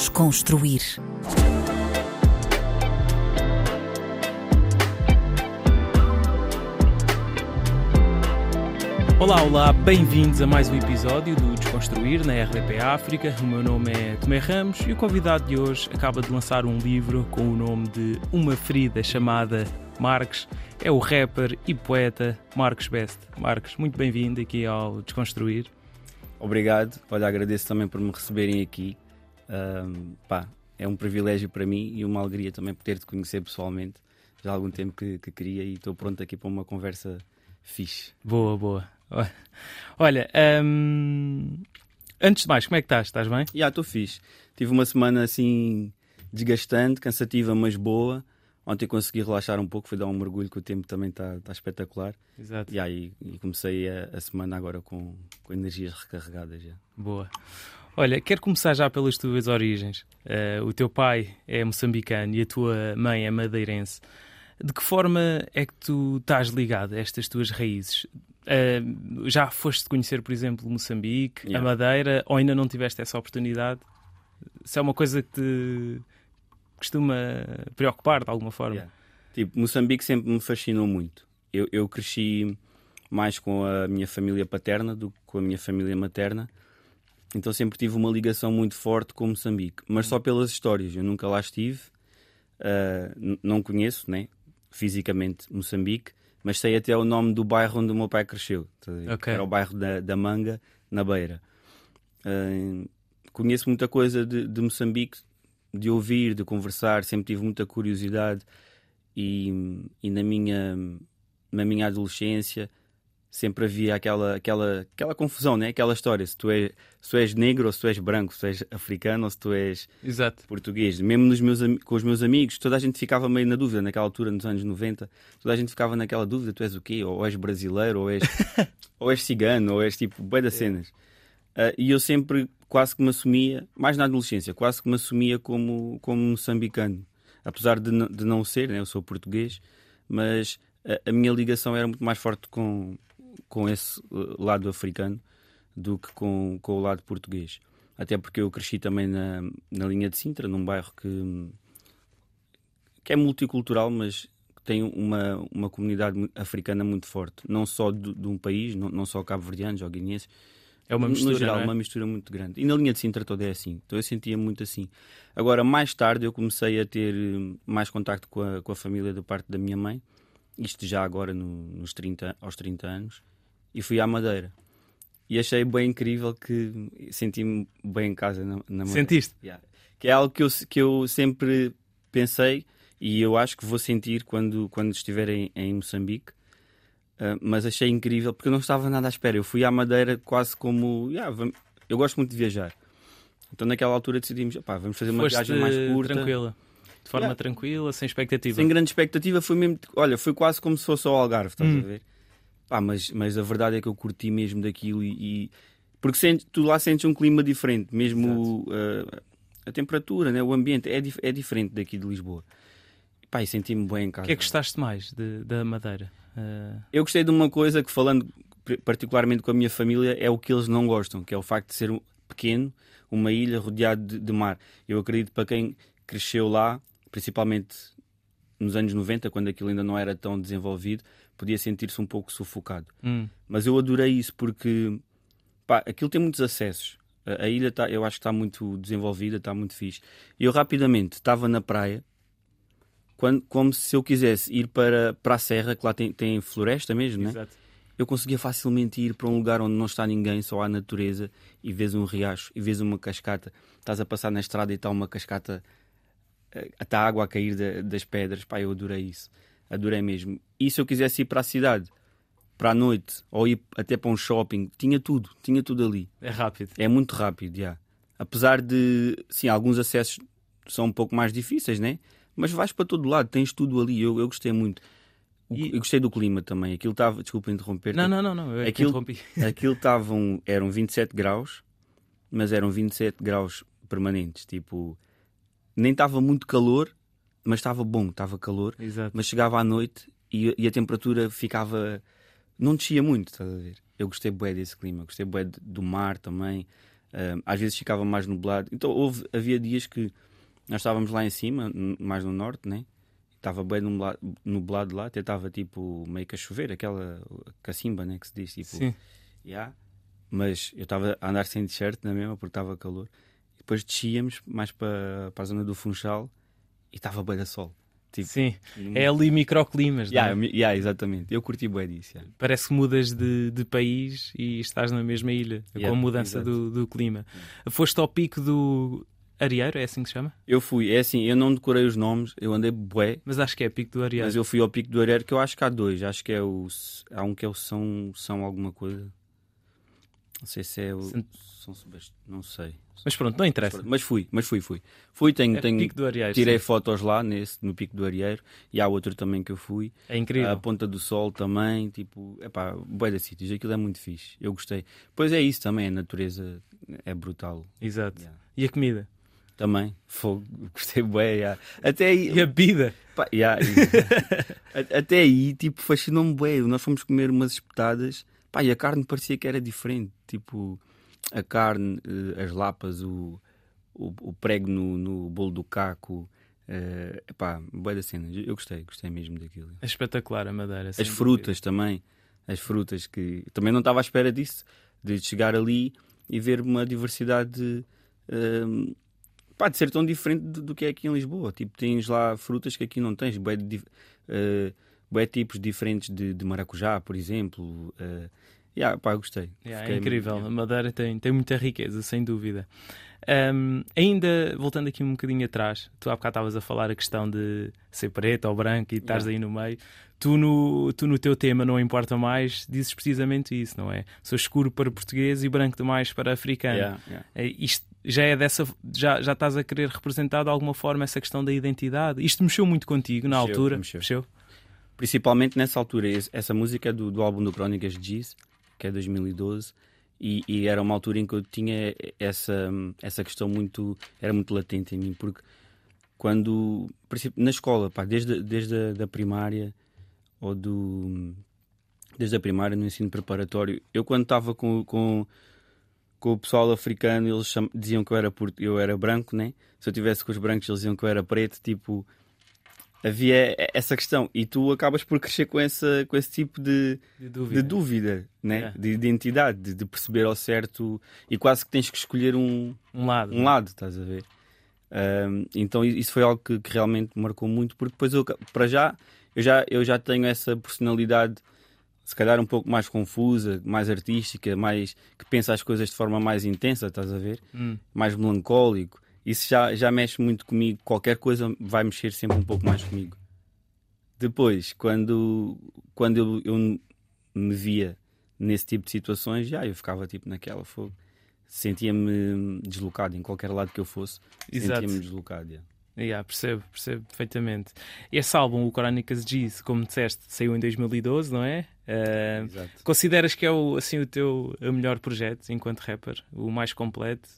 Desconstruir. Olá, olá, bem-vindos a mais um episódio do Desconstruir na RDP África. O meu nome é Tomé Ramos e o convidado de hoje acaba de lançar um livro com o nome de Uma Ferida chamada Marques. É o rapper e poeta Marcos Best. Marcos, muito bem-vindo aqui ao Desconstruir. Obrigado, olha, agradeço também por me receberem aqui. Um, pá, é um privilégio para mim e uma alegria também poder te conhecer pessoalmente. Já há algum tempo que, que queria e estou pronto aqui para uma conversa fixe. Boa, boa. Olha, hum, antes de mais, como é que estás? Estás bem? Já, estou fixe. Tive uma semana assim desgastante, cansativa, mas boa. Ontem consegui relaxar um pouco, fui dar um mergulho, que o tempo também está tá espetacular. Exato. E aí e comecei a, a, semana agora com, com energias recarregadas. Já. Boa. Olha, quero começar já pelas tuas origens. Uh, o teu pai é moçambicano e a tua mãe é madeirense. De que forma é que tu estás ligado a estas tuas raízes? Uh, já foste conhecer, por exemplo, Moçambique, yeah. a Madeira, ou ainda não tiveste essa oportunidade? Se é uma coisa que te costuma preocupar de alguma forma? Yeah. Tipo, Moçambique sempre me fascinou muito. Eu, eu cresci mais com a minha família paterna do que com a minha família materna. Então sempre tive uma ligação muito forte com Moçambique, mas só pelas histórias. Eu nunca lá estive, uh, não conheço, né? Fisicamente Moçambique, mas sei até o nome do bairro onde o meu pai cresceu. Okay. Era o bairro da, da Manga, na Beira. Uh, conheço muita coisa de, de, Moçambique, de ouvir, de conversar, sempre tive muita curiosidade e, e na, minha, na minha adolescência sempre havia aquela, aquela, aquela confusão, né? aquela história. Se tu, és, se tu és negro ou se tu és branco, se tu és africano ou se tu és Exato. português. Mesmo nos meus, com os meus amigos, toda a gente ficava meio na dúvida naquela altura, nos anos 90. Toda a gente ficava naquela dúvida: tu és o quê? Ou és brasileiro, ou és, ou és cigano, ou és tipo, bué das cenas. Uh, e eu sempre quase que me assumia, mais na adolescência, quase que me assumia como, como moçambicano. Apesar de, de não ser, né? eu sou português, mas a, a minha ligação era muito mais forte com com esse uh, lado africano do que com, com o lado português. Até porque eu cresci também na, na linha de Sintra, num bairro que, que é multicultural, mas tem uma, uma comunidade africana muito forte. Não só de, de um país, não, não só cabo-verdianos ou guineenses. É uma mistura, no geral, é? uma mistura muito grande. E na linha de Sintra toda é assim. Então eu sentia muito assim. Agora, mais tarde, eu comecei a ter uh, mais contacto com a, com a família da parte da minha mãe. Isto já agora no, nos 30, aos 30 anos e fui à Madeira. E achei bem incrível que senti-me bem em casa na, na Madeira. Sentiste? Yeah. Que é algo que eu, que eu sempre pensei e eu acho que vou sentir quando, quando estiver em, em Moçambique. Uh, mas achei incrível porque eu não estava nada à espera. Eu fui à Madeira quase como. Yeah, vamos... Eu gosto muito de viajar. Então naquela altura decidimos, vamos fazer uma Foste viagem mais curta. tranquila. De forma yeah. tranquila, sem expectativa. Sem grande expectativa, foi mesmo. Olha, foi quase como se fosse ao Algarve, estás hum. a ver? Pá, mas, mas a verdade é que eu curti mesmo daquilo e. e... Porque sente, tu lá sentes um clima diferente, mesmo uh, a temperatura, né? o ambiente é, dif é diferente daqui de Lisboa. Pá, e senti-me bem em casa. O que é que gostaste mais de, da Madeira? Uh... Eu gostei de uma coisa que, falando particularmente com a minha família, é o que eles não gostam, que é o facto de ser pequeno, uma ilha rodeada de, de mar. Eu acredito para quem cresceu lá, principalmente nos anos 90, quando aquilo ainda não era tão desenvolvido, podia sentir-se um pouco sufocado. Hum. Mas eu adorei isso porque pá, aquilo tem muitos acessos. A, a ilha tá, eu acho que está muito desenvolvida, está muito fixe. E eu rapidamente estava na praia, quando, como se eu quisesse ir para, para a serra, que lá tem, tem floresta mesmo, né? Exato. eu conseguia facilmente ir para um lugar onde não está ninguém, só há natureza, e vês um riacho, e vês uma cascata. Estás a passar na estrada e está uma cascata, está água a cair da, das pedras. Pá, eu adorei isso adorei mesmo. E se eu quisesse ir para a cidade, para a noite, ou ir até para um shopping, tinha tudo, tinha tudo ali. É rápido. É muito rápido, já. Apesar de, sim, alguns acessos são um pouco mais difíceis, né? Mas vais para todo lado, tens tudo ali. Eu, eu gostei muito. E... Eu gostei do clima também. Aquilo estava, desculpa interromper. Não, não, não, não. Eu aquilo, interrompi. aquilo estavam, eram 27 graus, mas eram 27 graus permanentes. Tipo, nem estava muito calor, mas estava bom, estava calor, Exato. mas chegava à noite e, e, a temperatura ficava. não descia muito, estás a ver? Eu gostei bué desse clima, gostei bué do mar também. Uh, às vezes ficava mais nublado. Então houve, havia dias que nós estávamos lá em cima, mais no norte, né? Estava bem nublado, nublado lá, até estava tipo meio que a chover, aquela cacimba, né? Que se diz tipo. Sim. Yeah. Mas eu estava a andar sem t-shirt na mesma porque estava calor. Depois descíamos mais para, para a zona do Funchal e estava bem a sol. Tipo, Sim, é ali microclimas. Yeah, é? yeah, exatamente. Eu curti bem disso. Yeah. Parece que mudas de, de país e estás na mesma ilha, yeah, com a mudança do, do, clima. Foste ao pico do Arieiro, é assim que se chama? Eu fui, é assim, eu não decorei os nomes, eu andei bué. Mas acho que é pico do Arieiro. Mas eu fui ao pico do Arieiro, que eu acho que há dois. Acho que é o. Há um que é o São, São alguma coisa. Não sei se é o. São Sebastião, não sei. Mas pronto, não interessa. Mas fui, mas fui, fui. Fui, tenho, é tenho Pico do Arieiro, tirei sim. fotos lá nesse, no Pico do Arieiro e há outro também que eu fui. É incrível. A Ponta do Sol também, tipo, é pá, boia de sítios, aquilo é muito fixe. Eu gostei. Pois é isso também, a natureza é brutal. Exato. Yeah. E a comida? Também, fogo, gostei bem. Yeah. Até aí, e a bebida? Pá, yeah, até aí, tipo, fascinou-me bem. Nós fomos comer umas espetadas, pá, e a carne parecia que era diferente. Tipo, a carne, eh, as lapas, o, o, o prego no, no bolo do caco. Uh, epá, boa da cena. Eu gostei, gostei mesmo daquilo. É espetacular a madeira. As frutas também. As frutas que também não estava à espera disso, de chegar ali e ver uma diversidade uh, pá, de ser tão diferente do, do, que é aqui em Lisboa. Tipo, tens lá frutas que aqui não tens, bué, uh, bué tipos diferentes de, de maracujá, por exemplo. Uh, yeah, pá, gostei. Yeah, é incrível. A Madeira tem, tem muita riqueza, sem dúvida. Um, ainda voltando aqui um bocadinho atrás, tu há bocado estavas a falar a questão de ser preto ou branco e estás yeah. aí no meio. Tu no, tu no teu tema Não Importa Mais dizes precisamente isso, não é? Sou escuro para português e branco demais para africano. Yeah, yeah. É, isto já é dessa. Já, já estás a querer representar de alguma forma essa questão da identidade. Isto mexeu muito contigo na mexeu, altura? Mexeu. mexeu. Principalmente nessa altura. Essa música é do, do álbum do Crónicas de Giz, que é 2012 e, e, era uma altura em que eu tinha essa, essa questão muito. era muito latente em mim, porque quando. na escola, pá, desde, desde a da primária ou do. desde a primária, no ensino preparatório, eu quando estava com, com, com o pessoal africano, eles cham, diziam que eu era, eu era branco, né? Se eu tivesse com os brancos, eles diziam que eu era preto, tipo havia essa questão e tu acabas por crescer com, essa, com esse tipo de, de dúvida, de, dúvida, né? de identidade, de, de, perceber ao certo e quase que tens que escolher um, um lado, um né? lado estás a ver? Um, então isso foi algo que, que, realmente marcou muito, porque depois eu, para já eu, já, eu já tenho essa personalidade se calhar um pouco mais confusa, mais artística, mais que pensa as coisas de forma mais intensa, estás a ver? Hum. Mais melancólico isso já, já mexe muito comigo. Qualquer coisa vai mexer sempre um pouco mais comigo. Depois, quando, quando eu, eu me via nesse tipo de situações, já eu ficava tipo naquela fogo. Sentia-me deslocado em qualquer lado que eu fosse. Sentia-me deslocado. Yeah. Yeah, percebo, percebo perfeitamente. Esse álbum, o Crónicas Giz, como disseste, saiu em 2012, não é? Uh, consideras que é o, assim, o teu o melhor projeto enquanto rapper? O mais completo?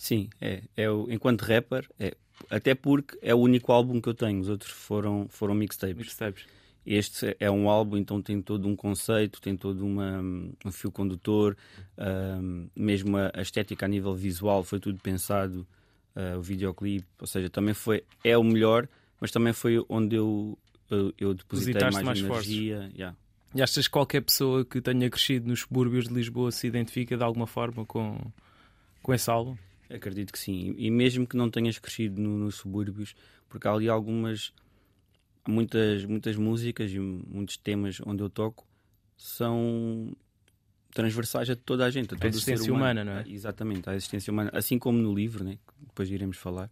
Sim, é. é o, enquanto rapper, é. Até porque é o único álbum que eu tenho. Os outros foram, foram mixtapes. mixtapes. Este é um álbum, então tem todo um conceito, tem todo uma, um fio condutor, um, mesmo a, a, estética a nível visual foi tudo pensado, uh, o videoclipe, ou seja, também foi, é o melhor, mas também foi onde eu, eu, eu depositei mais, mais energia. Yeah. E achas que qualquer pessoa que tenha crescido nos subúrbios de Lisboa se identifica de alguma forma com, com esse álbum? Acredito que sim. E mesmo que não tenhas crescido no, nos subúrbios, porque há ali algumas. Muitas, muitas músicas e muitos temas onde eu toco são transversais a toda a gente, a, a existência humana, não é? Exatamente, a existência humana. Assim como no livro, né? que depois iremos falar.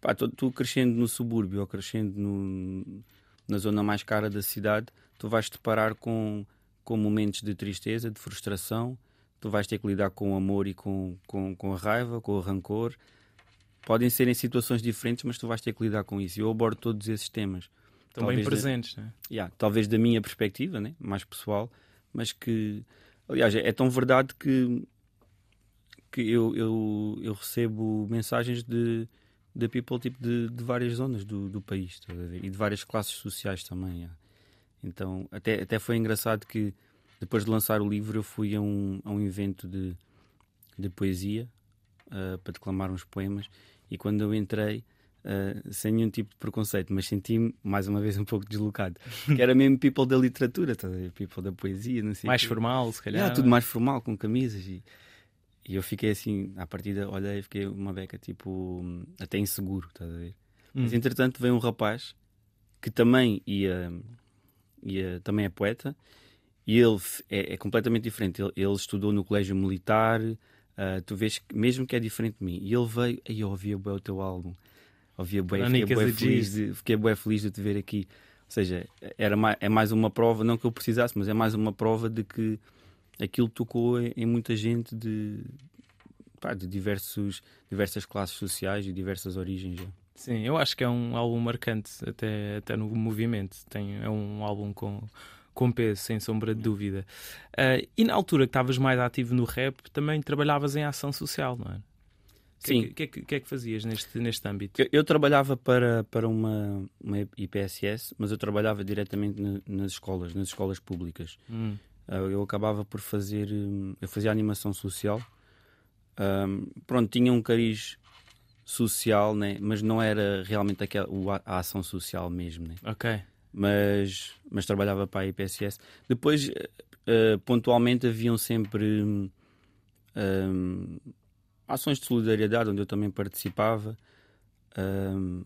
Pá, tu, tu crescendo no subúrbio ou crescendo no, na zona mais cara da cidade, tu vais te parar com, com momentos de tristeza, de frustração, tu vais ter que lidar com o amor e com, com, com a raiva, com o rancor. Podem ser em situações diferentes, mas tu vais ter que lidar com isso. Eu abordo todos esses temas. Estão bem presentes, da, né? yeah, Talvez da minha perspectiva, né? mais pessoal, mas que, aliás, é, é tão verdade que, que eu, eu, eu recebo mensagens de, de people tipo, de, de várias zonas do, do país e de várias classes sociais também. Yeah. Então, até, até foi engraçado que depois de lançar o livro, eu fui a um, a um evento de de poesia uh, para declamar uns poemas. E quando eu entrei, uh, sem nenhum tipo de preconceito, mas senti-me mais uma vez um pouco deslocado, que era mesmo people da literatura, tá, people da poesia, não sei mais formal, se calhar. Yeah, tudo mais formal, com camisas e, e eu fiquei assim, à partida, olhei, fiquei uma beca tipo até inseguro, estás a ver? Hum. Mas entretanto veio um rapaz que também ia, ia também é poeta e ele é, é completamente diferente. Ele, ele, estudou no colégio militar. Uh, tu vês que, mesmo que é diferente de mim. E ele veio, e eu ouvia bem o teu álbum. Ouvia bem, fiquei bem, feliz de, fiquei bem feliz de te ver aqui. Ou seja, era mais, é mais uma prova, não que eu precisasse, mas é mais uma prova de que aquilo tocou em, em muita gente de, pá, de diversos, diversas classes sociais e diversas origens. Já. Sim, eu acho que é um álbum marcante, até, até no movimento. Tem, é um álbum com com peso, sem sombra de dúvida. Uh, e na altura que estavas mais ativo no rap, também trabalhavas em ação social, não é? Sim. O que, é que, que, é que fazias neste, neste âmbito? Eu, eu, trabalhava para, para uma, uma IPSS, mas eu trabalhava diretamente na, nas escolas, nas escolas públicas. Hum. Uh, eu acabava por fazer. Hum, eu fazia animação social. Um, pronto, tinha um cariz social, né? mas não era realmente aquela, a ação social mesmo. Né? Ok mas, mas trabalhava para a IPSS. Depois, uh, pontualmente, haviam sempre um, hum, ações de solidariedade onde eu também participava. Um,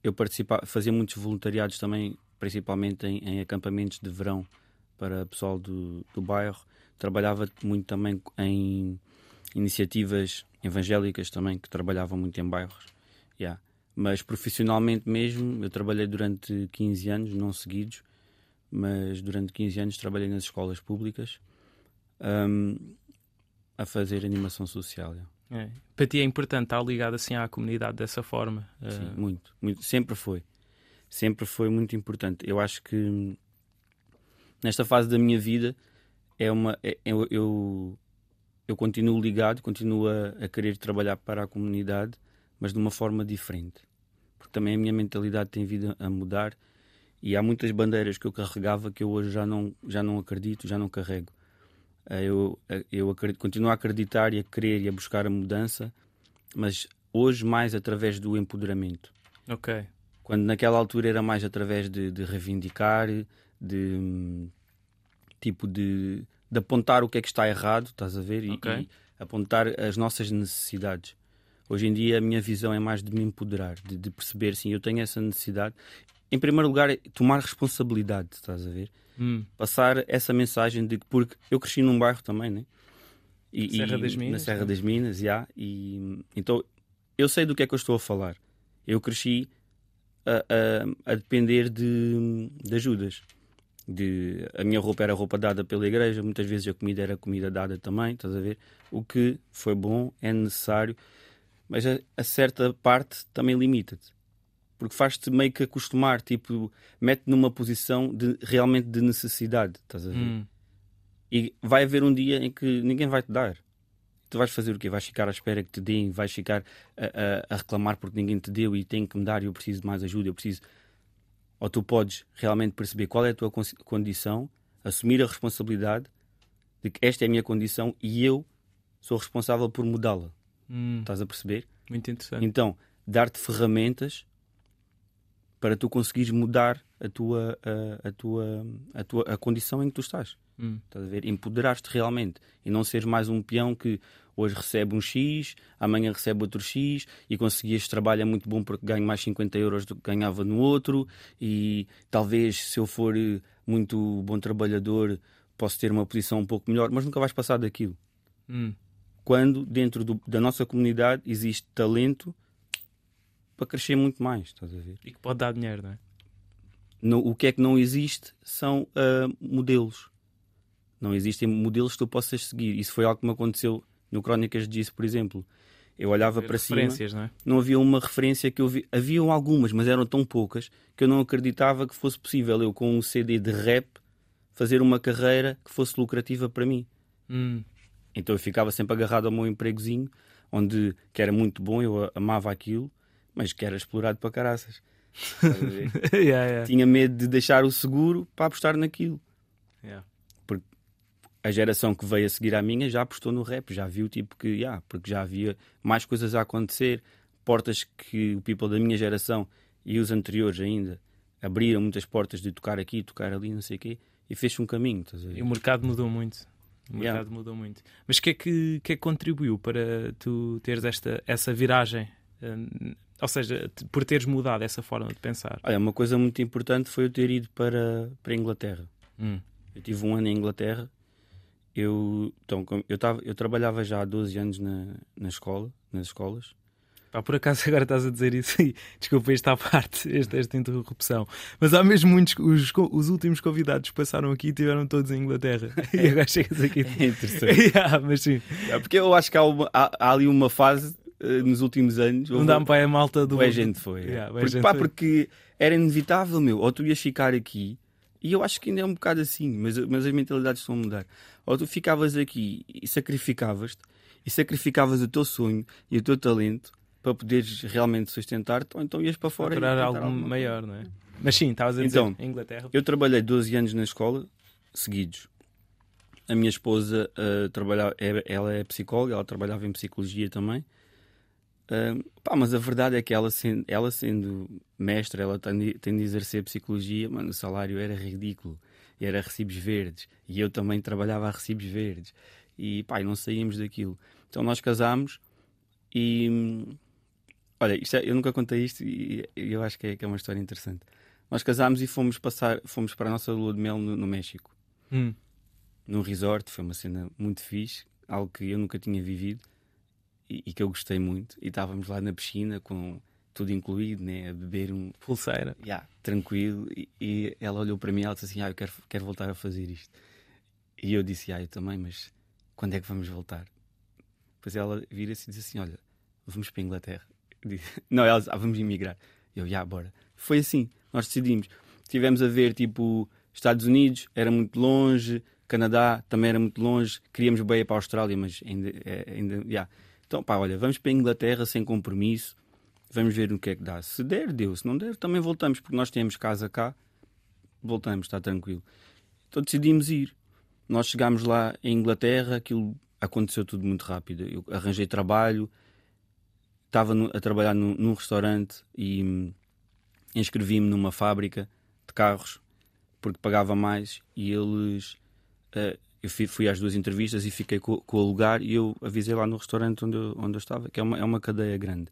eu participava, fazia muitos voluntariados também, principalmente em, em acampamentos de verão para pessoal do, do bairro. Trabalhava muito também em iniciativas evangélicas também, que trabalhavam muito em bairros. Yeah. Mas profissionalmente mesmo, eu trabalhei durante 15 anos, não seguidos, mas durante 15 anos trabalhei nas escolas públicas um, a fazer animação social. É. Para ti é importante estar ligado assim à comunidade dessa forma? Sim, uh... muito, muito. Sempre foi. Sempre foi muito importante. Eu acho que nesta fase da minha vida é uma é, eu, eu, eu continuo ligado, continuo a, a querer trabalhar para a comunidade mas de uma forma diferente. Porque também a minha mentalidade tem vindo a mudar e há muitas bandeiras que eu carregava que eu hoje já não, já não acredito, já não carrego. Eh, eu, eh, eu acredito, continuo a acreditar e a querer e a buscar a mudança, mas hoje mais através do empoderamento. Ok. Quando naquela altura era mais através de, de reivindicar, de tipo de, de, apontar o que é que está errado, estás a ver? Okay. e apontar as nossas necessidades. Hoje em dia a minha visão é mais de me empoderar, de, de perceber, sim, eu tenho essa necessidade. Em primeiro lugar, é tomar responsabilidade, estás a ver? Hum. Passar essa mensagem de que, porque eu cresci num bairro também, né? E, Serra das Minas. Na Serra né? das Minas, já. E, então eu sei do que é que eu estou a falar. Eu cresci a, a, a depender de, de ajudas. De, a minha roupa era roupa dada pela igreja, muitas vezes a comida era comida dada também, estás a ver? O que foi bom, é necessário mas a, a certa parte também limita-te. Porque faz-te meio que acostumar, tipo, mete-te numa posição de realmente de necessidade, estás a ver? Hum. E vai haver um dia em que ninguém vai te dar. Tu vais fazer o quê? Vais ficar à espera que te deem, vais ficar a, a, a reclamar porque ninguém te deu e tem que me dar e eu preciso de mais ajuda, eu preciso. Ou tu podes realmente perceber qual é a tua condição, assumir a responsabilidade de que esta é a minha condição e eu sou responsável por mudá-la. Hum. Estás a perceber? Muito interessante. Então, dar-te ferramentas para tu conseguires mudar a tua, a, a, tua, a, tua, a condição em que tu estás. Hum. Estás a ver? Empoderar-te realmente e não seres mais um peão que hoje recebe um X, amanhã recebe outro X e conseguir este trabalho é muito bom porque ganho mais 50 euros do que ganhava no outro e talvez se eu for eh, muito bom trabalhador posso ter uma posição um pouco melhor, mas nunca vais passar daquilo. Hum quando dentro do, da nossa comunidade existe talento para crescer muito mais, estás a ver? E que pode dar dinheiro, não é? No, o que é que não existe são uh, modelos. Não existem modelos que tu possas seguir. Isso foi algo que me aconteceu no Crónicas de por exemplo. Eu olhava para cima, não, é? não havia uma referência que eu vi. Haviam algumas, mas eram tão poucas que eu não acreditava que fosse possível eu, com um CD de rap, fazer uma carreira que fosse lucrativa para mim. Hum. Então eu ficava sempre agarrado ao meu empregozinho, onde que era muito bom, eu amava aquilo, mas que era explorado para caraças. yeah, yeah. Tinha medo de deixar o seguro para apostar naquilo. Yeah. Porque a geração que veio a seguir à minha já apostou no rap, já viu tipo que, yeah, porque já havia mais coisas a acontecer, portas que o people da minha geração e os anteriores ainda abriram muitas portas de tocar aqui, tocar ali, não sei o quê, e fez um caminho. E o mercado mudou muito. O mercado yeah. mudou muito. Mas o que, é que, que é que contribuiu para tu teres esta, essa viragem? Hum, ou seja, por teres mudado essa forma de pensar? Olha, uma coisa muito importante foi eu ter ido para, para a Inglaterra. Hum. Eu tive um ano em Inglaterra. Eu, então, eu, tava, eu trabalhava já há 12 anos na, na escola, nas escolas. Pá, por acaso agora estás a dizer isso e desculpa esta parte, esta, esta interrupção. Mas há mesmo muitos, os, os últimos convidados que passaram aqui tiveram todos em Inglaterra. E agora chegas aqui. É interessante. yeah, mas sim. É porque eu acho que há, uma, há, há ali uma fase uh, nos últimos anos. Não dá-me para a malta do. a gente foi. Yeah, porque, gente pá, foi. porque era inevitável, meu. Ou tu ias ficar aqui, e eu acho que ainda é um bocado assim, mas, mas as mentalidades estão a mudar. Ou tu ficavas aqui e sacrificavas-te, e sacrificavas o teu sonho e o teu talento para poderes realmente sustentar-te, ou então ias para fora. Procurar algo alguma... maior, não é? Mas sim, estavas a dizer, então, em Inglaterra. Eu trabalhei 12 anos na escola, seguidos. A minha esposa uh, trabalhava, é, ela é psicóloga, ela trabalhava em psicologia também. Uh, pá, mas a verdade é que ela sendo, ela sendo mestra, ela tem de, exercer psicologia, mano, o salário era ridículo. Era recibos verdes. E eu também trabalhava a recibos verdes. E pá, não saímos daquilo. Então nós casámos e Olha, é, eu nunca contei isto e, eu acho que é, que é, uma história interessante. Nós casámos e fomos passar, fomos para a nossa lua de mel no, no México. Hum. Num resort, foi uma cena muito fixe, algo que eu nunca tinha vivido e, e que eu gostei muito. E estávamos lá na piscina com tudo incluído, né? A beber um. Pulseira. Yeah, tranquilo. E, e, ela olhou para mim e ela disse assim: Ah, eu quero, quero voltar a fazer isto. E eu disse: Ah, eu também, mas quando é que vamos voltar? Depois ela vira-se e diz assim: Olha, vamos para a Inglaterra. Não, elas, ah, vamos emigrar. Eu, já, bora. Foi assim, nós decidimos. Tivemos a ver, tipo, Estados Unidos, era muito longe, Canadá também era muito longe, queríamos bem ir para a Austrália, mas ainda, é, ainda. Então, pá, olha, vamos para a Inglaterra sem compromisso, vamos ver o que é que dá. Se der, deu. Se não der, também voltamos, porque nós temos casa cá, voltamos, está tranquilo. Então decidimos ir. Nós chegámos lá em Inglaterra, aquilo aconteceu tudo muito rápido. Eu arranjei trabalho, estava a trabalhar num, num restaurante e hum, inscrevi-me numa fábrica de carros porque pagava mais e eles uh, eu fui, fui, às duas entrevistas e fiquei com, com, o lugar e eu avisei lá no restaurante onde eu, onde eu estava, que é uma, é uma cadeia grande.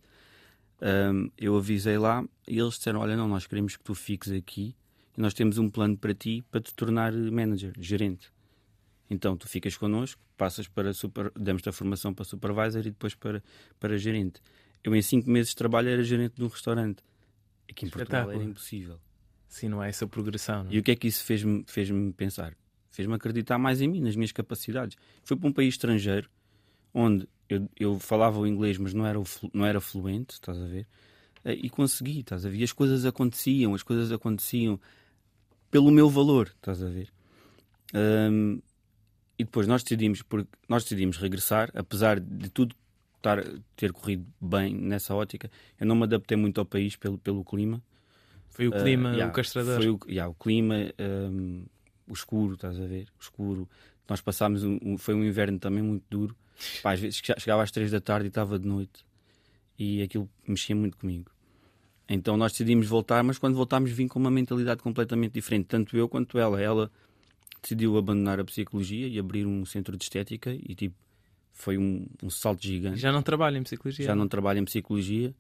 Um, eu avisei lá e eles disseram: Olha, não, nós queremos que tu fiques aqui e nós temos um plano para ti para te tornar manager, gerente. Então tu ficas connosco, passas para super, damos-te a formação para supervisor e depois para, para gerente. Eu, em cinco meses de trabalho, era gerente de um restaurante. Aqui em Portugal era impossível. Sim, não é essa progressão. Não? E o que é que isso fez-me fez pensar? Fez-me acreditar mais em mim, nas minhas capacidades. Fui para um país estrangeiro, onde eu, eu falava o inglês, mas não era, não era fluente, estás a ver? Eh, e consegui, estás a ver? E as coisas aconteciam, as coisas aconteciam pelo meu valor, estás a ver? Um, e depois nós decidimos, porque nós decidimos regressar, apesar de tudo estar, ter corrido bem nessa ótica. Eu não me adaptei muito ao país pelo, pelo clima. Foi o clima, uh, yeah, o castrador. Foi o, yeah, o clima, um, o escuro, estás a ver? O escuro. Nós passámos, um, foi um inverno também muito duro. Pá, às vezes chegava às três da tarde e estava de noite. E aquilo mexia muito comigo. Então nós decidimos voltar, mas quando voltámos vim com uma mentalidade completamente diferente, tanto eu quanto ela. Ela decidiu abandonar a psicologia e abrir um centro de estética e tipo foi um, um salto gigante. Já não trabalha em psicologia? Já não trabalha em psicologia.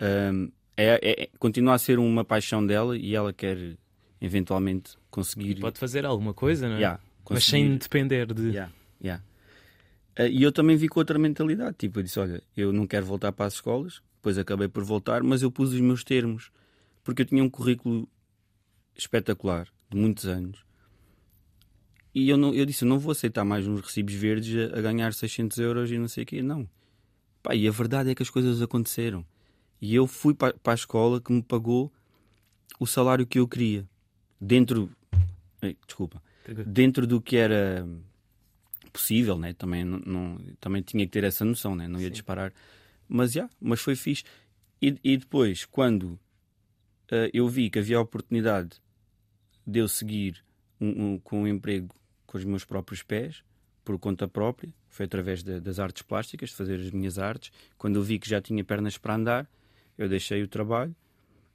Um, é, é, é, continua a ser uma paixão dela e ela quer eventualmente conseguir. Pode fazer alguma coisa, não é? Yeah, Mas sem depender de. Yeah, yeah. Uh, e eu também vi com outra mentalidade. Tipo, eu disse: Olha, eu não quero voltar para as escolas. Depois acabei por voltar, mas eu pus os meus termos. Porque eu tinha um currículo espetacular de muitos anos e eu, não, eu disse: não vou aceitar mais uns recibos verdes a, a ganhar 600 euros e não sei o quê. Não. Pá, e a verdade é que as coisas aconteceram. E eu fui para, para a escola que me pagou o salário que eu queria. Dentro. Desculpa. Dentro do que era possível, né? também, não, não, também tinha que ter essa noção, né? não ia Sim. disparar. Mas já, mas foi fixe. E, e depois, quando uh, eu vi que havia a oportunidade de eu seguir um, um, com um emprego com os meus próprios pés, por conta própria. Foi através de, das artes plásticas, de fazer as minhas artes. Quando eu vi que já tinha pernas para andar, eu deixei o trabalho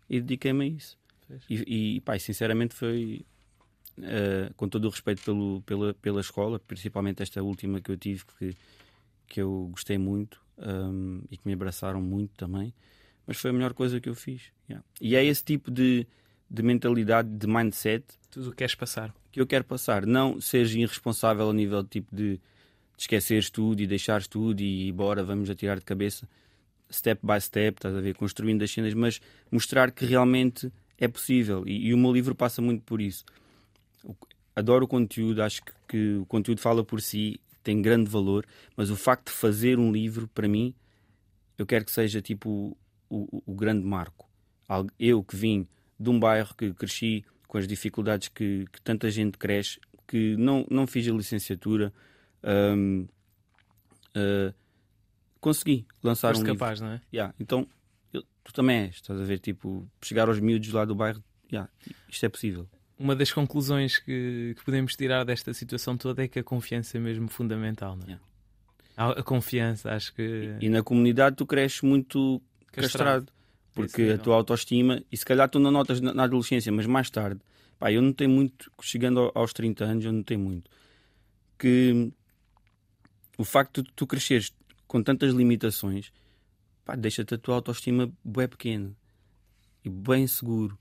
e dediquei-me a isso. E, e pá, sinceramente foi uh, com todo o respeito pelo, pela, pela escola, principalmente esta última que eu tive, que, que eu gostei muito um, e que me abraçaram muito também. Mas foi a melhor coisa que eu fiz. Yeah. E é esse tipo de, de mentalidade, de mindset. Tudo o que queres passar. Que eu quero passar. Não seja irresponsável ao nível de tipo de, de esqueceres tudo e deixares tudo e bora, vamos atirar de cabeça. Step by step, estás a ver? Construindo as cenas, mas mostrar que realmente é possível. E, e o meu livro passa muito por isso. Adoro o conteúdo, acho que, que o conteúdo fala por si, tem grande valor, mas o facto de fazer um livro, para mim, eu quero que seja tipo o, o, o grande marco. Eu que vim de um bairro que cresci com as dificuldades que, que tanta gente cresce, que não, não fiz a licenciatura, um, uh, ah, consegui lançar Foste um capaz, livro. não é? Yeah, então, eu, tu também és, estás a ver, tipo, chegar aos miúdos lá do bairro, yeah, isto é possível uma das conclusões que, que, podemos tirar desta situação toda é que a confiança é mesmo fundamental. Não é? Yeah. A, a, confiança, acho que. E, e, na comunidade tu cresces muito castrado, castrado porque a tua autoestima, e se calhar tu não notas na, na adolescência, mas mais tarde, pá, eu não tenho muito, chegando aos 30 anos, eu não tenho muito, que o facto de tu cresceres com tantas limitações, pá, deixa-te a tua autoestima bem pequena e bem seguro.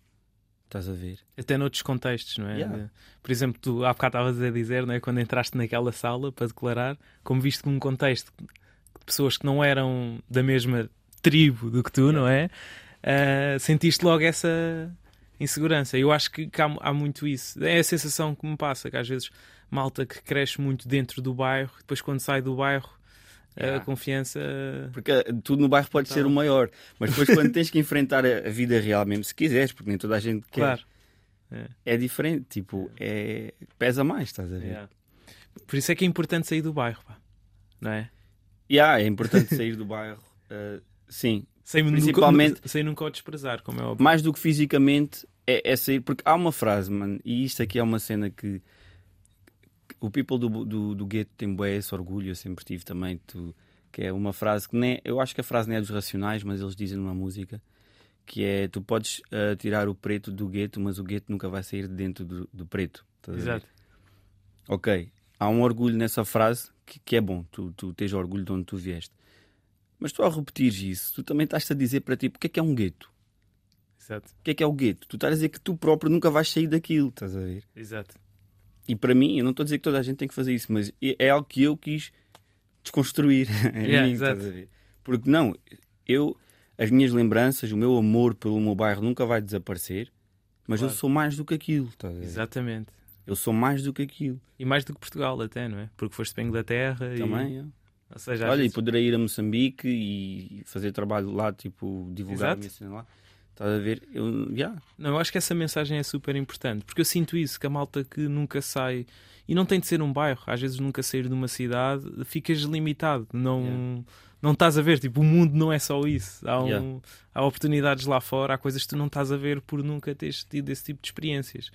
Estás a ver? Até noutros contextos, não é? Yeah. Por exemplo, tu há bocado estavas a dizer, não é? quando entraste naquela sala para declarar, como viste num contexto de pessoas que não eram da mesma tribo do que tu, yeah. não é? Uh, sentiste logo essa insegurança. Eu acho que, que há, há, muito isso. É a sensação que me passa, que às vezes malta que cresce muito dentro do bairro, depois quando sai do bairro Yeah. a confiança. Porque tudo no bairro pode então... ser o maior, mas depois quando tens que enfrentar a, vida real, mesmo se quiseres, porque nem toda a gente quer, claro. é. é diferente, tipo, é... pesa mais, estás a ver? Yeah. Por isso é que é importante sair do bairro, pá. não é? Yeah, é importante sair do bairro, uh, sim. Sem Principalmente, nunca, sem nunca o desprezar, como é óbvio. Mais do que fisicamente, é, é sair, porque há uma frase, mano, e isto aqui é uma cena que o people do, do, do gueto tem bué esse orgulho, eu sempre tive também, tu, que é uma frase que nem, eu acho que a frase não é dos racionais, mas eles dizem numa música que é tu podes uh, tirar o preto do gueto, mas o gueto nunca vai sair de dentro do, do preto. Exato. Ok, há um orgulho nessa frase que, que é bom, tu, tu tens orgulho de onde tu vieste. Mas tu ao repetir isso, tu também estás a dizer para ti, porque é que é um gueto? Exato. O que é que é o gueto? Tu estás a dizer que tu próprio nunca vais sair daquilo, estás a ver? Exato. E para mim, eu não estou a dizer que toda a gente tem que fazer isso, mas é, é algo que eu quis desconstruir. yeah, mim, Porque não, eu, as minhas lembranças, o meu amor pelo meu bairro nunca vai desaparecer, mas claro. eu sou mais do que aquilo. Tá Exatamente. Eu sou mais do que aquilo. E mais do que Portugal, até, não é? Porque foste para a Inglaterra. Também, e... é. Ou seja, Olha, vezes... e poderei ir a Moçambique e fazer trabalho lá, tipo, divulgar Exato. a lá. Estás a ver? Eu, yeah. Não, eu acho que essa mensagem é super importante, porque eu sinto isso, que a malta que nunca sai, e não tem de ser um bairro, às vezes nunca sair de uma cidade, ficas limitado, não, yeah. não estás a ver, tipo, o mundo não é só isso, há, um, yeah. há oportunidades lá fora, há coisas que tu não estás a ver por nunca teres tido esse tipo de experiências.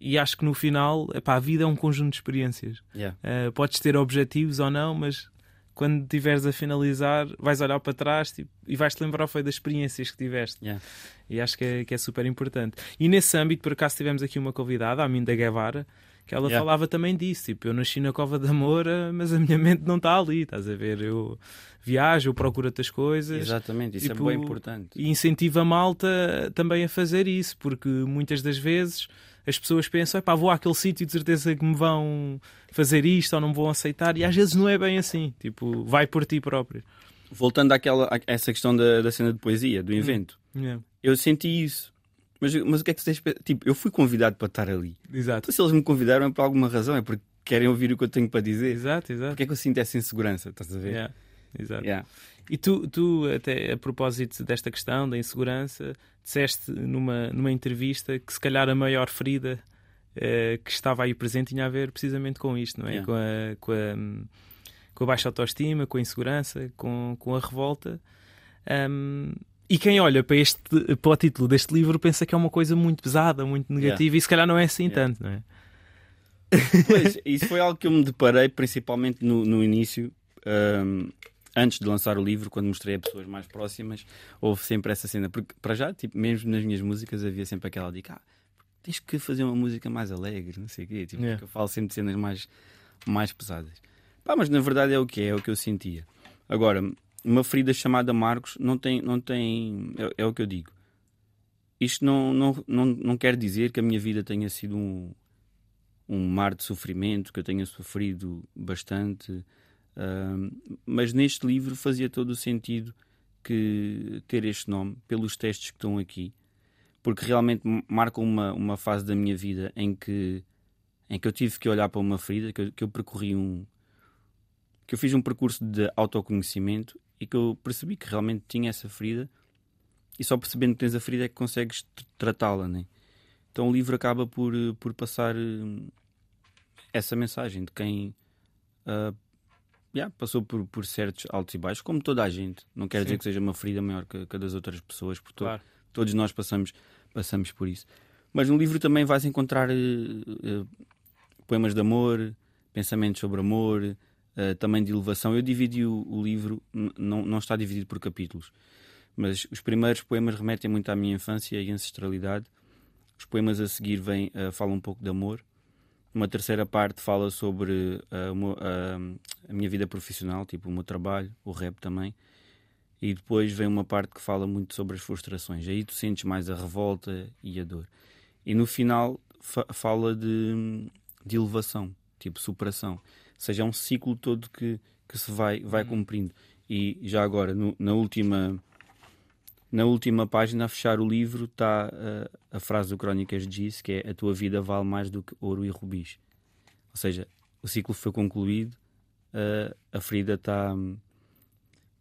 E acho que no final, epá, a vida é um conjunto de experiências. Uh, podes ter objetivos ou não, mas quando estiveres a finalizar, vais olhar para trás tipo, e vais-te lembrar foi das experiências que tiveste. Yeah. E acho que é, que é, super importante. E nesse âmbito, por acaso, tivemos aqui uma convidada, a Minda Guevara, que ela yeah. falava também disso. Tipo, eu nasci na Cova da Moura, mas a minha mente não está ali, estás a ver? Eu viajo, eu procuro outras coisas. Exatamente, isso é tipo, é bem importante. E incentiva a malta também a fazer isso, porque muitas das vezes as pessoas pensam, pá, vou àquele sítio de certeza que me vão fazer isto ou não me vão aceitar, e às vezes não é bem assim, tipo, vai por ti próprio. Voltando àquela, essa questão da, da cena de poesia, do invento, hum, yeah. eu senti isso. Mas, mas o que é que vocês Tipo, eu fui convidado para estar ali. Exato. Então, se eles me convidaram é por alguma razão, é porque querem ouvir o que eu tenho para dizer. Exato, exato. Porque é que eu sinto essa insegurança, estás a ver? Yeah. Exato. Yeah. E tu, tu, até a propósito desta questão da insegurança, disseste numa, numa entrevista que se calhar a maior ferida uh, que estava aí presente tinha a ver precisamente com isto, não é? Yeah. Com, a, com, a, com a baixa autoestima, com a insegurança, com, com a revolta. Um, e quem olha para, este, para o título deste livro pensa que é uma coisa muito pesada, muito negativa, yeah. e se calhar não é assim yeah. tanto, não é? Pois, isso foi algo que eu me deparei principalmente no, no início, um, antes de lançar o livro, quando mostrei a pessoas mais próximas, houve sempre essa cena. Porque, para já, tipo, mesmo nas minhas músicas, havia sempre aquela dica: ah, tens que fazer uma música mais alegre, não sei o quê. Tipo, Yeah. eu falo sempre de cenas mais, mais pesadas. Pá, mas na verdade é o que é, é o que eu sentia. Agora, uma ferida chamada Marcos não tem. Não tem é, é o que eu digo. Isto não, não, não, não quer dizer que a minha vida tenha sido um, um mar de sofrimento, que eu tenha sofrido bastante. Ahm, mas neste livro fazia todo o sentido que ter este nome pelos textos que estão aqui, porque realmente marcam uma, uma fase da minha vida em que, em que eu tive que olhar para uma ferida, que eu, que eu percorri um. que eu fiz um percurso de autoconhecimento e que eu percebi que realmente tinha essa ferida e só percebendo que tens a ferida é que consegues tr- tratá-la, né? Então o livro acaba por, por passar eh, essa mensagem de quem ah, yeah, passou por, por certos altos e baixos, como toda a gente. Não quer Sim. dizer que seja uma ferida maior que, que a das outras pessoas, porque to- Claro. todos nós passamos, passamos por isso. Mas no livro também vais encontrar eh, poemas de amor, pensamentos sobre amor, eh, também de elevação. Eu dividi o, o livro, não, não está dividido por capítulos, mas os primeiros poemas remetem muito à minha infância e ancestralidade. Os poemas a seguir vêm, falam um pouco de amor. Uma terceira parte fala sobre eh, o meu- a, a minha vida profissional, tipo o meu trabalho, o rap também. E depois vem uma parte que fala muito sobre as frustrações. Aí tu sentes mais a revolta e a dor. E no final fa- fala de, de elevação, tipo superação. Ou seja, é um ciclo todo que, que se vai, vai cumprindo. E já agora, no- na última na última página, a fechar o livro, está a, a frase do Crónicas de Giz, que é a tua vida vale mais do que ouro e rubis. Ou seja, o ciclo foi concluído, a- a ferida está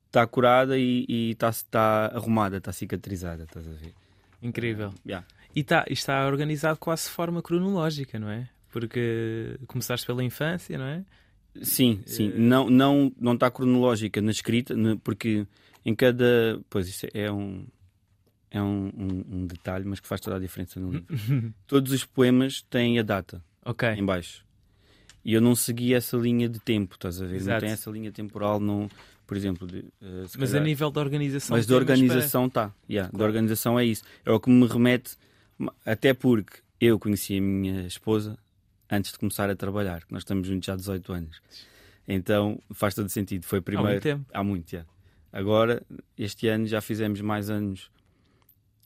está curada e está está arrumada, está cicatrizada, estás a ver? Incrível. Yeah. E tá, está organizado quase de forma cronológica, não é? Porque começaste pela infância, não é? Sim, sim. Não, não, não está cronológica na escrita, porque em cada. Pois isso é um. É um, um- um detalhe, mas que faz toda a diferença no livro. Todos os poemas têm a data Ok. em baixo. E eu não segui essa linha de tempo, estás a ver? Não Exato. tem essa linha temporal, não, por exemplo. de, se Mas a calhar- nível da organização. Mas da organização está. Yeah, Da organização é isso. É o que me remete, até porque eu conheci a minha esposa antes de começar a trabalhar, nós estamos juntos já há 18 anos. Então faz todo sentido. Foi primeiro. muito tempo. Há muito, já. Agora, este ano já fizemos mais anos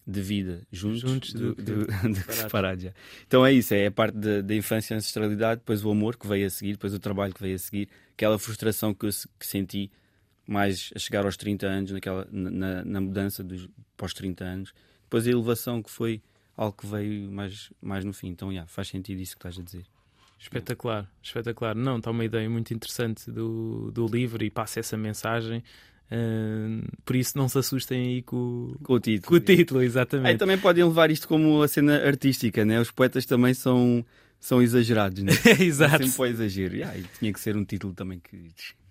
de vida juntos, Juntos do, do que do- do que separados. já. Então é isso, é a parte da, da infância e ancestralidade, depois o amor que veio a seguir, depois o trabalho que veio a seguir, aquela frustração que eu que senti mais a chegar aos 30 anos, naquela, na- na, na mudança dos pós 30 anos, depois a elevação que foi algo que veio mais, mais no fim. Então, já, faz sentido isso que estás a dizer. Espetacular, espetacular. Não, está uma ideia muito interessante do, do livro e passa essa mensagem. Por isso não se assustem aí com, o- Com o título. com o título, Aí exatamente. também podem levar isto como a cena artística, né? Os poetas também são, são exagerados, né? Exato. Sempre foi exagero. Yeah, e tinha que ser um título também que,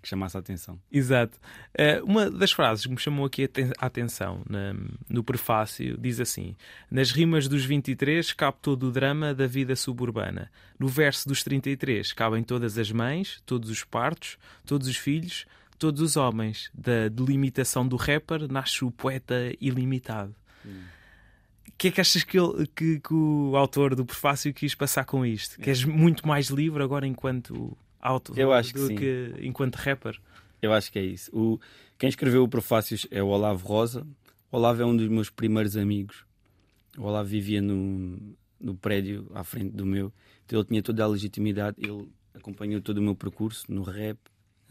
que chamasse a atenção. Exato. Eh, uma das frases que me chamou aqui a atenção na- no prefácio diz assim: Nas rimas dos 23 cabe todo o drama da vida suburbana. No verso dos 33 cabem todas as mães, todos os partos, todos os filhos, todos os homens. Da delimitação do rapper nasce o poeta ilimitado. O que é que achas que, ele- que- que o autor do prefácio quis passar com isto? Que és muito mais livre agora enquanto autor Eu acho que do sim. que enquanto rapper? Eu acho que é isso. O, quem escreveu o Prefácios é o Olavo Rosa. O Olavo é um dos meus primeiros amigos. O Olavo vivia no, no prédio à frente do meu. Então ele tinha toda a legitimidade. Ele acompanhou todo o meu percurso no rap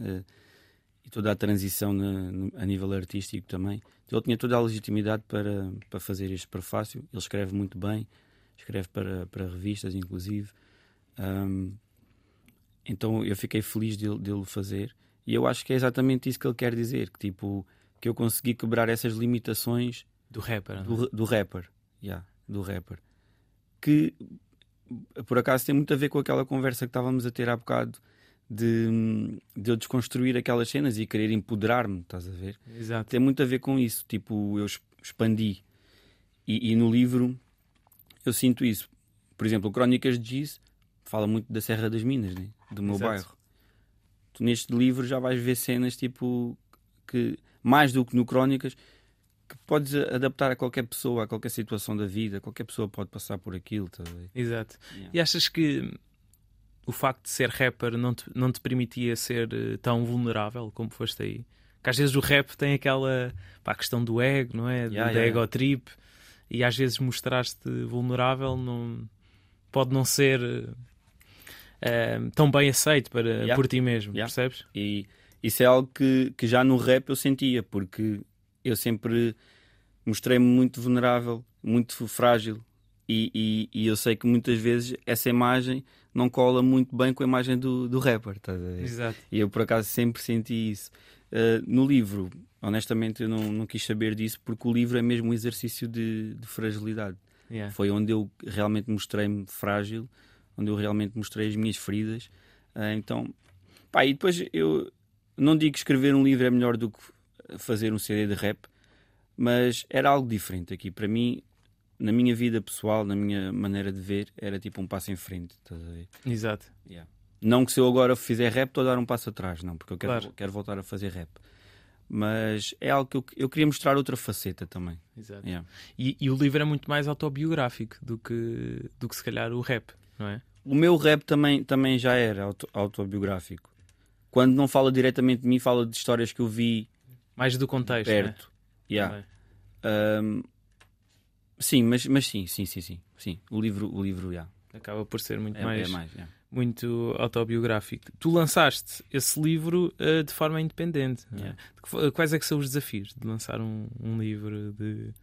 eh, e toda a transição na- no- a nível artístico também. Então ele tinha toda a legitimidade para, para fazer este prefácio. Ele escreve muito bem. Escreve para, para revistas, inclusive. Ahm, então eu fiquei feliz dele, dele fazer. E eu acho que é exatamente isso que ele quer dizer, que tipo que eu consegui quebrar essas limitações Do rapper. é? do, do rapper, yeah, do rapper, que por acaso tem muito a ver com aquela conversa que estávamos a ter há bocado de, de eu desconstruir aquelas cenas e querer empoderar-me, estás a ver? Exato. Tem muito a ver com isso, tipo eu expandi e, e no livro eu sinto isso. Por exemplo, Crónicas de Giz fala muito da Serra das Minas, né? do meu Exato. bairro. Tu neste livro já vais ver cenas tipo que mais do que no Crónicas que podes adaptar a qualquer pessoa, a qualquer situação da vida, qualquer pessoa pode passar por aquilo. Ver? Exato. Yeah. E achas que o facto de ser rapper não te, não te permitia ser eh, tão vulnerável como foste aí? Que às vezes o rap tem aquela pá, questão do ego, não é? Yeah, da yeah, ego trip. E às vezes mostrar-te vulnerável não, pode não ser eh, tão bem aceito para, Yeah. por ti mesmo, percebes? E isso é algo que, que já no rap eu sentia, porque eu sempre mostrei-me muito vulnerável, muito frágil. E, e, e eu sei que muitas vezes essa imagem não cola muito bem com a imagem do, do rapper. Ver? Exato. E eu por acaso sempre senti isso. Uh, no livro, honestamente, eu não, não quis saber disso porque o livro é mesmo um exercício de, de fragilidade. Yeah. Foi onde eu realmente mostrei-me frágil, onde eu realmente mostrei as minhas feridas. Ah, então, pá, e depois eu não digo que escrever um livro é melhor do que fazer um CD de rap, mas era algo diferente aqui. Para mim, na minha vida pessoal, na minha maneira de ver, era tipo um passo em frente. Estás a ver? Exato. Não que se eu agora fizer rap, estou a dar um passo atrás, não, porque eu quero, Claro. quero voltar a fazer rap. Mas é algo que eu, eu queria mostrar outra faceta também. Exato. Yeah. E, e o livro é muito mais autobiográfico do que, do que se calhar o rap, não é? O meu rap também, também já era auto- autobiográfico. Quando não fala diretamente de mim, fala de histórias que eu vi Mais do contexto. não é? perto. Yeah. Também. Um, sim, mas, mas sim, sim, sim, sim, sim. O livro, o livro, yeah. Acaba por ser muito é, mais, é mais. muito autobiográfico. Tu lançaste esse livro eh, de forma independente. é? Yeah. Quais é que são os desafios de lançar um, um livro de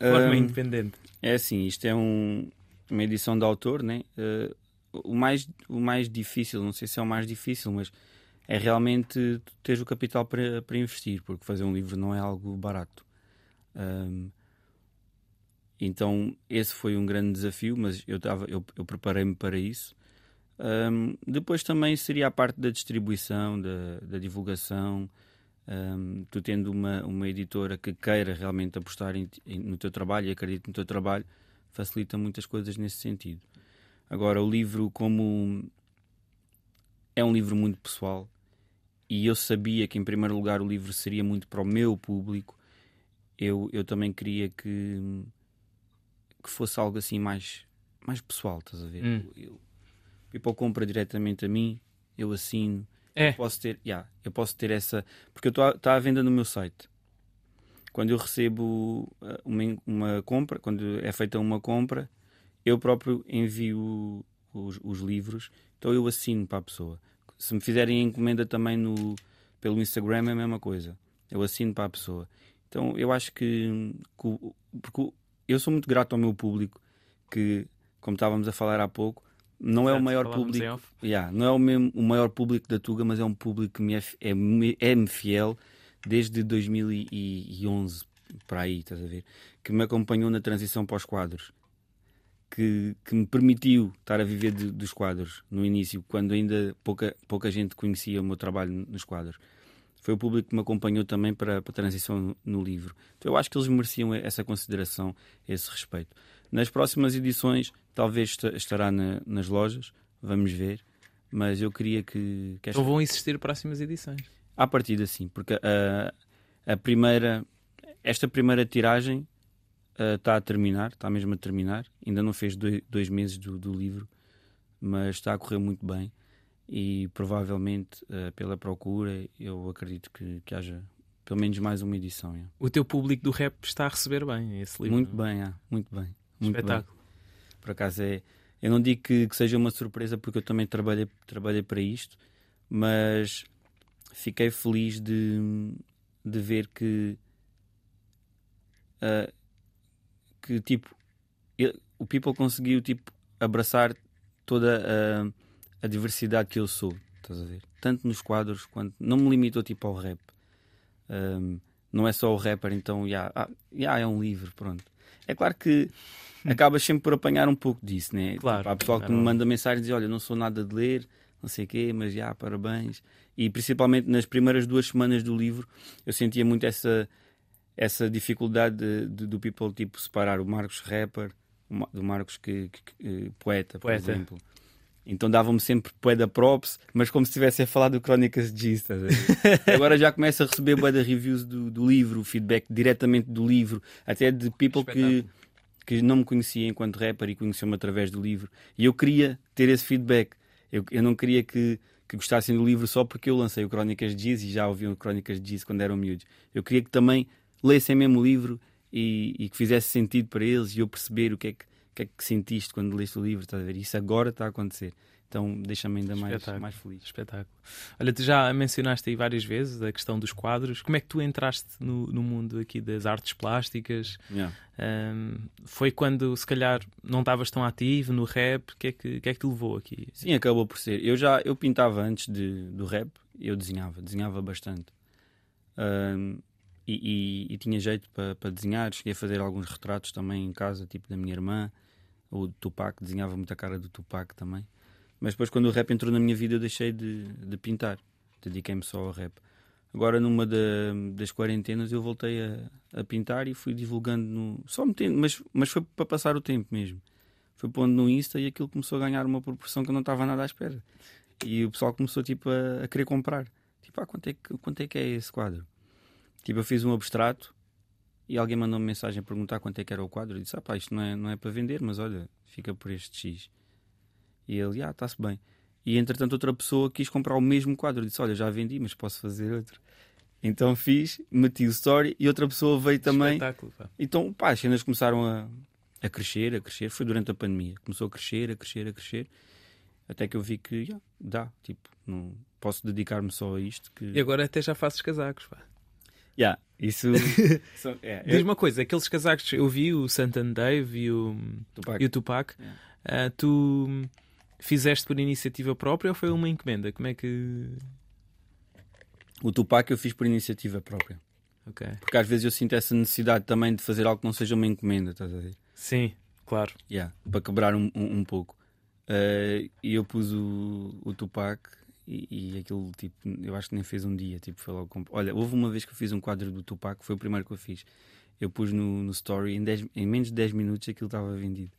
forma um, independente? É assim, isto é um- uma edição de autor, né? Uh, o, mais, o mais difícil, não sei se é o mais difícil, mas é realmente teres o capital para, para investir, porque fazer um livro não é algo barato. Um, então, esse foi um grande desafio, mas eu, eu, eu preparei-me para isso. Um, depois também seria a parte da distribuição, da, da divulgação. Um, tu tendo uma, uma editora que queira realmente apostar em em- no teu trabalho e acredite no teu trabalho, facilita muitas coisas nesse sentido. Agora, o livro, como é um livro muito pessoal, e eu sabia que, em primeiro lugar, o livro seria muito para o meu público, eu, eu também queria que, que fosse algo assim mais, mais pessoal, estás a ver? Hum. Eu, people compra diretamente a mim, eu assino, É, eu posso ter, yeah, eu posso ter essa. Porque está à venda no meu site. Quando eu recebo uh, uma, uma compra, quando é feita uma compra, eu próprio envio os, os livros, então eu assino para a pessoa. Se me fizerem encomenda também no, pelo Instagram, é a mesma coisa. Eu assino para a pessoa. Então eu acho que. que porque o- eu sou muito grato ao meu público, que, como estávamos a falar há pouco, não é o exato, maior público. Yeah, não é o, mesmo, o maior público da Tuga, mas é um público que me é, é, é-me fiel desde 2011 para aí, estás a ver? Que me acompanhou na transição para os quadros, que, que me permitiu estar a viver de- dos quadros no início, quando ainda pouca, pouca gente conhecia o meu trabalho nos quadros. Foi o público que me acompanhou também para, para a transição no, livro. Então eu acho que eles mereciam essa consideração, esse respeito. Nas próximas edições, talvez esta- estará na- nas lojas, vamos ver. Mas eu queria que, que esta... Então vão existir próximas edições. À partida, sim, porque a, a primeira, esta primeira tiragem ah, está a terminar, está mesmo a terminar. Ainda não fez dois, dois meses do, do livro, mas está a correr muito bem. E provavelmente, ah, pela procura, eu acredito que, que haja pelo menos mais uma edição. é. O teu público do rap está a receber bem esse livro. Muito bem, é, muito bem. Muito bem. Espetáculo. Por acaso é. Eu não digo que, que seja uma surpresa porque eu também trabalhei, trabalhei para isto, mas fiquei feliz de, de ver que. ah, que tipo. ele- o People conseguiu tipo, abraçar toda a, a diversidade que eu sou, estás a ver? Tanto nos quadros quanto. Não me limitou tipo ao rap. Ahm, não é só o rapper, então já ah, já é um livro, pronto. É claro que acabas sempre por apanhar um pouco disso, né? Claro, Tipo, há pessoal que me manda mensagem e diz: Olha, não sou nada de ler, não sei o quê, mas já, parabéns. E principalmente nas primeiras duas semanas do livro, eu sentia muito essa, essa dificuldade de- de- do people tipo separar o Marcos rapper do Marcos que, que- que- poeta, por Poeta. exemplo. Então davam-me sempre bué da props, mas como se estivesse a falar do Crónicas de Giz. Agora já começo a receber bué da reviews do, do, livro, feedback diretamente do livro, até de people que, que não me conhecia enquanto rapper e conheceu-me através do livro. E eu queria ter esse feedback. Eu, eu não queria que, que gostassem do livro só porque eu lancei o Crónicas de Giz e já ouviam o Crónicas de Giz quando eram miúdos. Eu queria que também lessem mesmo o livro e, e que fizesse sentido para eles e eu perceber o que é que que é que sentiste quando leste o livro? Estás a ver? Isso agora está a acontecer. Então deixa-me ainda mais, mais feliz. Espetáculo. Olha, tu já mencionaste aí várias vezes a questão dos quadros. Como é que tu entraste no, no mundo aqui das artes plásticas? Yeah. Um, foi quando, se calhar, não estavas tão ativo no rap? O que, é que, que é que te levou aqui? Sim, acabou por ser. Eu já eu pintava antes de, do rap, eu desenhava, desenhava bastante. Um, e, e, e, tinha jeito para pa desenhar. Cheguei a fazer alguns retratos também em casa, tipo da minha irmã. O Tupac, desenhava muita cara do Tupac também. Mas depois, quando o rap entrou na minha vida, eu deixei de, de pintar. Dediquei-me só ao rap. Agora, numa da, das quarentenas, eu voltei a, a, pintar e fui divulgando no. Só metendo, mas, mas foi para passar o tempo mesmo. Foi pondo no Insta e aquilo começou a ganhar uma proporção que eu não estava nada à espera. E o pessoal começou tipo, a, a querer comprar. Tipo, ah, quanto é, que, quanto é que é esse quadro? Tipo, eu fiz um abstrato e alguém mandou-me mensagem a perguntar quanto é que era o quadro. Eu disse: Ah, pá, isto não é, não é para vender, mas olha, fica por este X. E ele: Ah, está-se bem. E entretanto, outra pessoa quis comprar o mesmo quadro. Eu disse: Olha, já vendi, mas posso fazer outro. Então fiz, meti o story e outra pessoa veio também. Espetáculo, pá. Então, pá, as cenas começaram a, a crescer, a crescer. Foi durante a pandemia. Começou a crescer, a crescer, a crescer. Até que eu vi que, yeah, dá, tipo, não posso dedicar-me só a isto. Que... E agora até já fazes casacos, pá. Yeah, isso. é, Diz uma coisa: aqueles casacos eu vi, o Santan Dave e o Tupac, e o Tupac yeah. uh, tu fizeste por iniciativa própria ou foi uma encomenda? Como é que. O Tupac eu fiz por iniciativa própria. Okay. Porque às vezes eu sinto essa necessidade também de fazer algo que não seja uma encomenda, estás a ver? Sim, claro. Yeah, para quebrar um, um, um pouco. Uh, e eu pus o, o Tupac e, e, aquilo, tipo, eu acho que nem fez um dia. Tipo, foi logo. Olha, houve uma vez que eu fiz um quadro do Tupac, foi o primeiro que eu fiz. Eu pus no, no story, em, dez, em menos de 10 minutos aquilo estava vendido.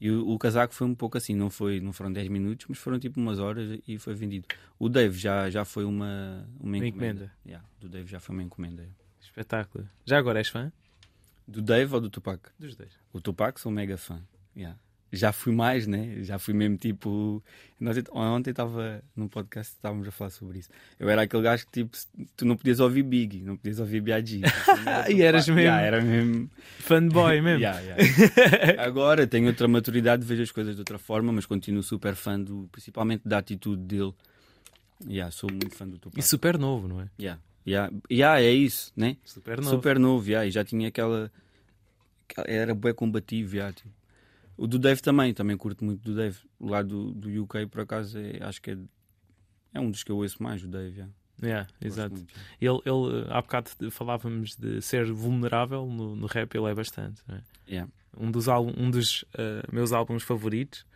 E o, o, casaco foi um pouco assim, não, foi, não foram 10 minutos, mas foram tipo umas horas e foi vendido. O Dave já, já foi uma, uma, uma encomenda. encomenda. Yeah, do Dave já foi uma encomenda. Espetáculo. Já agora és fã? Do Dave ou do Tupac? Dos dois. O Tupac sou mega fã. Yeah já fui mais, né? Já fui mesmo tipo. Nós, ontem estava num podcast, estávamos a falar sobre isso. Eu era aquele gajo que tipo, tu não podias ouvir Big, não podias ouvir B.I.G. e eras mesmo. Yeah, era mesmo. Fanboy mesmo. yeah, yeah. Agora tenho outra maturidade, vejo as coisas de outra forma, mas continuo super fã do, principalmente da atitude dele. Yeah, sou muito fã do Tupac. E super novo, não é? Yeah. Yeah. Yeah, é isso, né? Super novo. Super novo, yeah. e já tinha aquela. Era bem combativo, yeah, tipo. O do Dave também, também curto muito do Dave. O lado do, do UK, por acaso, é, acho que é, é um dos que eu ouço mais, o Dave. Yeah. Yeah, exato. Muito, ele, ele, há bocado falávamos de ser vulnerável no, no rap, ele é bastante. É? Yeah. Um dos, um dos uh, meus álbuns favoritos,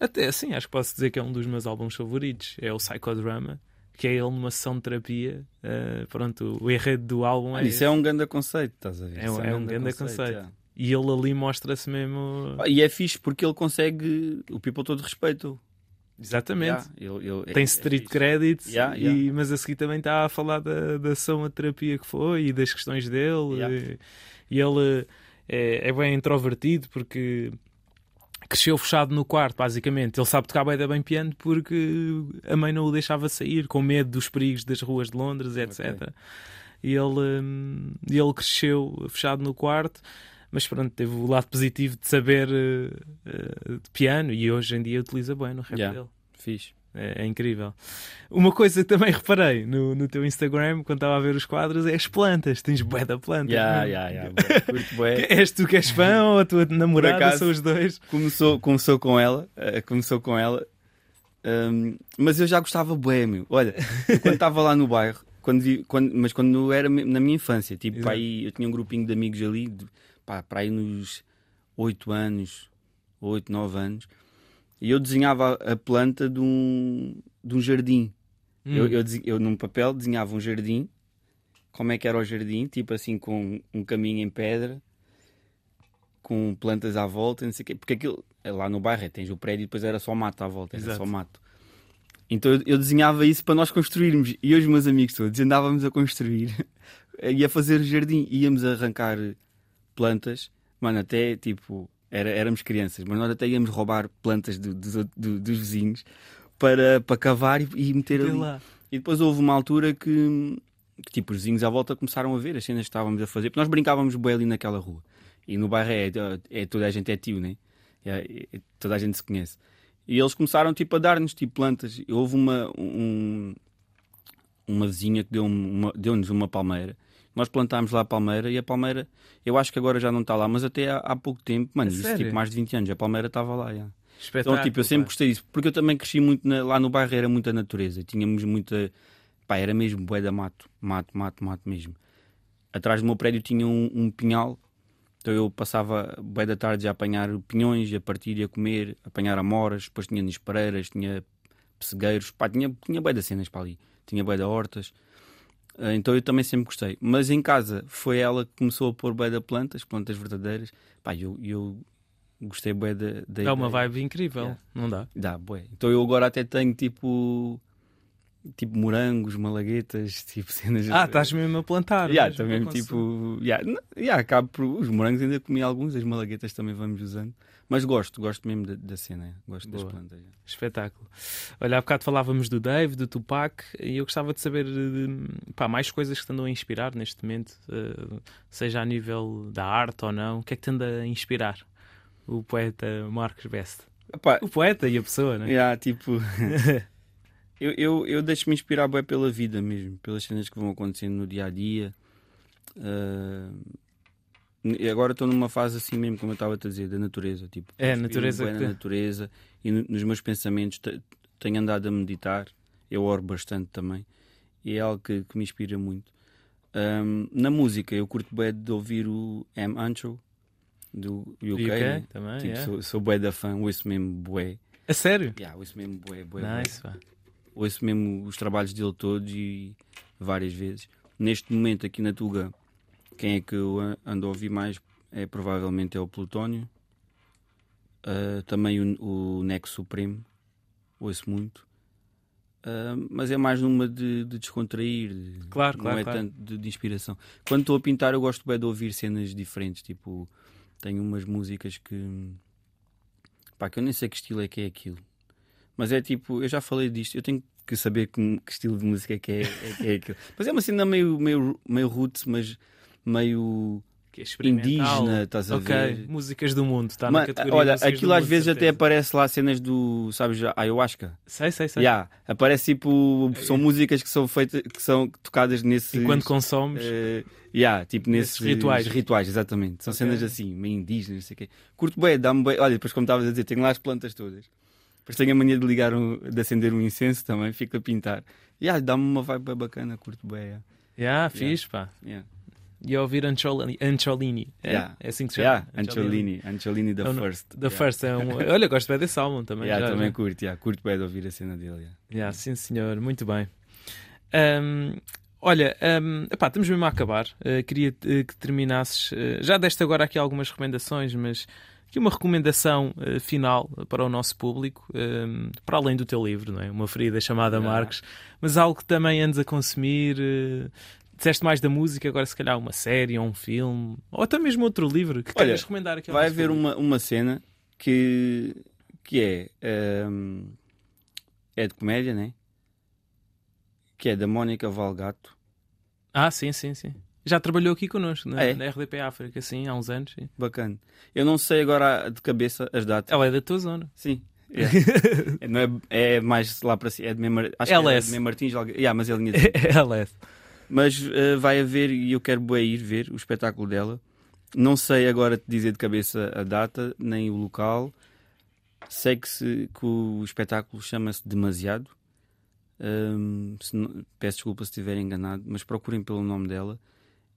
até assim, acho que posso dizer que é um dos meus álbuns favoritos, é o Psychodrama, que é ele numa sessão de terapia. Uh, pronto, o enredo do álbum ah, é. Isso é um grande conceito, estás a ver? É, é um, é um grande conceito. conceito. E ele ali mostra-se mesmo. E é fixe porque ele consegue. O people todo respeito. Exatamente. Yeah, ele, ele, Tem é, street é credit, yeah, yeah. E, mas a seguir também está a falar da, da ação a terapia que foi e das questões dele. E, e, ele é, é, bem introvertido porque cresceu fechado no quarto, basicamente. Ele sabe tocar bem, bem piano porque a mãe não o deixava sair, com medo dos perigos das ruas de Londres, etc. Okay. E ele, hum, ele cresceu fechado no quarto mas pronto, teve o lado positivo de saber uh, uh, de piano e hoje em dia utiliza bem no rap yeah. dele. Fixe. É, é, incrível. Uma coisa que também reparei no, no teu Instagram, quando estava a ver os quadros, é as plantas. Tens bué da planta. Yeah, yeah, yeah, bué. és tu que és fã ou a tua namorada? Acaso, são os dois? Começou, começou com ela. Uh, começou com ela. Um, mas eu já gostava bué, meu. Olha, quando estava lá no bairro, quando vi, quando, mas quando era na minha infância, tipo, aí eu tinha um grupinho de amigos ali, de, pá, para aí nos 8 anos, 8, 9 anos, e eu desenhava a planta de um, de um jardim. Hum. Eu, eu, eu, num papel, desenhava um jardim, como é que era o jardim, tipo assim, com um caminho em pedra, com plantas à volta, não sei o quê. Porque aquilo, lá no bairro, tens o prédio e depois era só mato à volta, era Exato. só mato. Então eu, eu desenhava isso para nós construirmos. E eu e os meus amigos todos andávamos a construir e a fazer o jardim. Íamos arrancar plantas, mano, até tipo, era, éramos crianças, mas nós até íamos roubar plantas do- dos outros- do- dos vizinhos para, para cavar e, e meter ali. lá. E depois houve uma altura que, que, tipo, os vizinhos à volta começaram a ver as cenas que estávamos a fazer, porque nós brincávamos bem ali naquela rua. E no bairro é, é toda a gente é tio, né? É, é- toda a gente se conhece. E eles começaram tipo a dar-nos tipo plantas. E houve uma um- uma vizinha que deu uma, deu-nos uma palmeira. Nós plantámos lá a palmeira e a palmeira, eu acho que agora já não está lá, mas até há, há pouco tempo, mano, isso sério? tipo mais de 20 anos, a palmeira estava lá. já. Espetáculo, Então, tipo, eu sempre gostei disso, porque eu também cresci muito na- lá no bairro, era muita natureza, tínhamos muita. pá, era mesmo bué da mato, mato, mato, mato mesmo. Atrás do meu prédio tinha um, um pinhal, então eu passava bué da tarde a apanhar pinhões, a partir e a comer, a apanhar amoras, depois tinha nispareiras, tinha pessegueiros, pá, tinha, tinha bué das cenas para ali, tinha bué da hortas. Ah, Então eu também sempre gostei. Mas em casa foi ela que começou a pôr bué da plantas, plantas verdadeiras. Pá, eu, eu gostei bué da, da É uma vibe incrível, Yeah. não dá? Dá, bué. Então eu agora até tenho tipo. Tipo morangos, malaguetas, tipo cenas. Ah, estás mesmo a plantar. Yeah, também tipo. Yeah, yeah, acabo por. Os morangos ainda comi alguns, as malaguetas também vamos usando. Mas gosto, gosto mesmo da, da cena, gosto das Boa. plantas. yeah. Espetáculo. Olha, há bocado falávamos do Dave, do Tupac, e eu gostava de saber eh, pá, mais coisas que te andam a inspirar neste momento, eh, seja a nível da arte ou não. O que é que te anda a inspirar? O poeta Marcos Best. Epá, O poeta e a pessoa, né? yeah, tipo. eu eu, eu deixo-me inspirar bem pela vida mesmo, pelas cenas que vão acontecendo no dia a dia. Ah, e agora estou numa fase assim mesmo, como eu estava a dizer, da natureza. Tipo, É, natureza bué que na natureza e no- nos meus pensamentos te- tenho andado a meditar. Eu oro bastante também e é algo que, que me inspira muito. Ahm, na música, eu curto bem de ouvir o M. Ancho do UK. UK né? também, Tipo, yeah. sou, sou bué da fã, ouço mesmo bué. A sério? Yeah, ouço mesmo bué, bué, bué. Nice, pá. Ouço mesmo os trabalhos dele todos e várias vezes. Neste momento aqui na Tuga, quem é que eu a- ando a ouvir mais é provavelmente é o Plutónio. Ah, também o, o Nexo Supremo, ouço muito. Ah, mas é mais numa de, de descontrair, de- Claro, não claro, é claro. tanto de, de inspiração. Quando estou a pintar, eu gosto bem de ouvir cenas diferentes. Tipo, tenho umas músicas que, pá, que eu nem sei que estilo é que é aquilo. Mas é tipo, eu já falei disto, eu tenho que saber que, que estilo de música é que é, é, que é aquilo. Mas é uma cena meio, meio, meio roots, mas meio é indígena, estás a Ok, ver? músicas do mundo, está na categoria olha, aquilo às mundo, vezes até certeza. aparece lá cenas do, sabes, a ayahuasca. Sei, sei, sei. Yeah, aparece tipo, são músicas que são feitas, que são tocadas nesses. Enquanto consomes, eh, yeah, tipo nesses, Nesses rituais. rituais, exatamente. São Ok. cenas assim, meio indígenas, não sei o quê. Curto bem, dá-me bem. Olha, depois como estavas a dizer, tenho lá as plantas todas. Depois tenho a mania de ligar, um, de acender um incenso também, fico a pintar. Yeah, dá-me uma vibe bem bacana, curto bem. Yeah. yeah, fixe, pá. Yeah. E a ouvir Ancholini. Ancholini. É? Yeah. é assim que se chama? Yeah, Ancholini, Ancholini the É no- first. The yeah. First é um. Olha, gosto bem desse álbum também. Yeah, já, também já. curto, yeah, curto bem de ouvir a cena dele. yeah. Yeah, sim, senhor, muito bem. Ahm, olha, ahm, epá, estamos mesmo a acabar. Uh, queria uh, que terminasses. uh, já deste agora aqui algumas recomendações, mas aqui uma recomendação uh, final para o nosso público, ahm, para além do teu livro, não é? Uma ferida chamada. Marcos, mas algo que também andes a consumir. uh, disseste mais da música, agora se calhar uma série ou um filme, ou até mesmo outro livro que Olha, queiras recomendar aqui Vai haver uma, uma cena que, que é. ehm, é de comédia, né? Que é da Mónica Valgato. Ah, sim, sim, sim. Já trabalhou aqui connosco, na, É? na RDP África, sim, há uns anos. sim. Bacana. Eu não sei agora de cabeça as datas. Ela é da tua zona. Sim. É, não é, é mais lá para cima. É de Mem Acho que é LS. de Mem Martins. Yeah, mas é linha de é. Mas eh, vai haver, e eu quero bué ir ver o espetáculo dela. Não sei agora te dizer de cabeça a data, nem o local. Sei que, se, que o espetáculo chama-se Demasiado. Se não- peço desculpa se estiver enganado, mas procurem pelo nome dela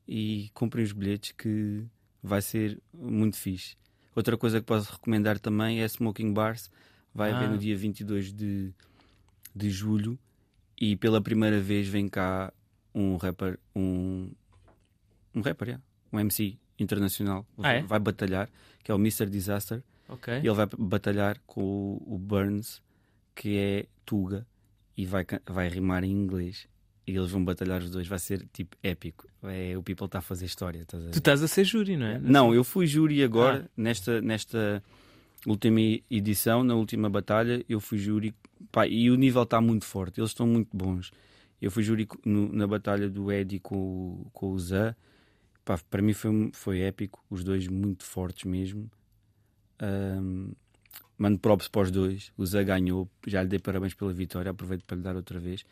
e comprem os bilhetes que vai ser muito fixe. Outra coisa que posso recomendar também é Smoking Bars. Vai haver Ah. no dia 22 de, de julho e pela primeira vez vem cá um rapper, um, um rapper, yeah, um MC internacional. Ah, é? Vai batalhar, que é o Mr. Disaster. Ok. E ele vai batalhar com o, o Burns, que é Tuga, e vai, vai rimar em inglês. E eles vão batalhar os dois. Vai ser tipo épico. É, o People está a fazer história. estás a? Tu estás a ser júri, não é? Não, eu fui júri agora, Ah. nesta, nesta última edição, na última batalha, eu fui júri. Pá, e o nível está muito forte, eles estão muito bons. Eu fui júri no- na batalha do Eddie com, com o Zé. Pá, para mim foi, foi épico, os dois muito fortes mesmo. Ahm, mando props para os dois. O Zé ganhou, já lhe dei parabéns pela vitória, aproveito para lhe dar outra vez.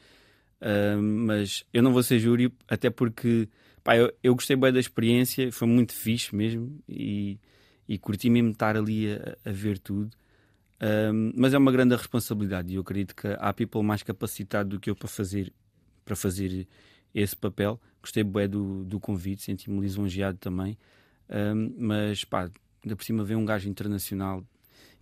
Mas eu não vou ser júri, até porque pá, eu, eu gostei bem da experiência, foi muito fixe mesmo e, e curti mesmo estar ali a, a ver tudo. Mas é uma grande responsabilidade e eu acredito que há people mais capacitado do que eu para fazer, para fazer esse papel. Gostei bem do, do convite, senti-me lisonjeado também. Ahm, mas pá, ainda por cima ver um gajo internacional,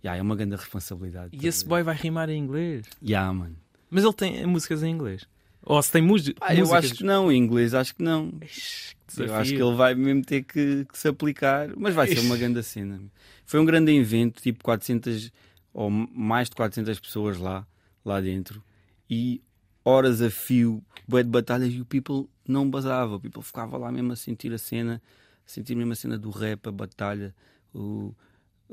yeah, é uma grande responsabilidade. E esse boy vai rimar em inglês. Yeah, mano. Mas ele tem músicas em inglês. Ou se tem música Ah, eu músicas... acho que não, em inglês acho que não. Ixi, que Eu acho que ele vai mesmo ter que, que se aplicar, mas vai ser uma grande cena. Foi um grande evento, tipo 400 ou mais de 400 pessoas lá, lá dentro, e horas a fio, bué de batalhas, e o people não basava, o people ficava lá mesmo a sentir a cena, a sentir mesmo a cena do rap, a batalha, o-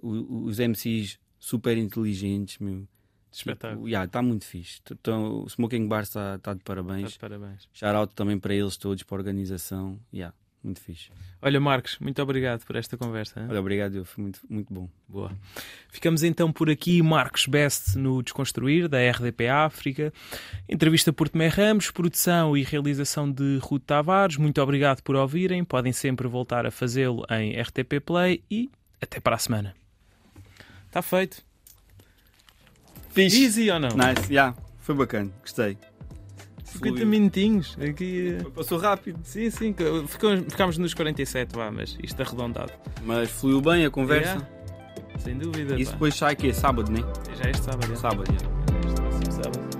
o- os MCs super inteligentes, meu. Espetáculo. Tipo, yeah, está muito fixe. Então, o Smoking Bar está tá de parabéns. Tá de parabéns. Shout out também para eles todos, para a organização. Yeah, muito fixe. Olha, Marcos, muito obrigado por esta conversa. hein? Olha, obrigado, eu. Foi muito, muito bom. Boa. Ficamos então por aqui, Marcos Best no Desconstruir, da RDP África. Entrevista por Tomé Ramos, produção e realização de Ruth Tavares. Muito obrigado por ouvirem. Podem sempre voltar a fazê-lo em RTP Play e até para a semana. Está feito. Fixe. Easy ou não? Nice, yeah, foi bacana, gostei. 50 Fluiu. minutinhos. Aqui, eh, Passou rápido, Sim, sim. Ficámos nos 47, vá, mas isto arredondado. mas fluiu bem a conversa. Yeah, Sem dúvida. Isso pá. depois sai que é sábado, né? Já é este sábado. já. Sábado, yeah. Este próximo sábado.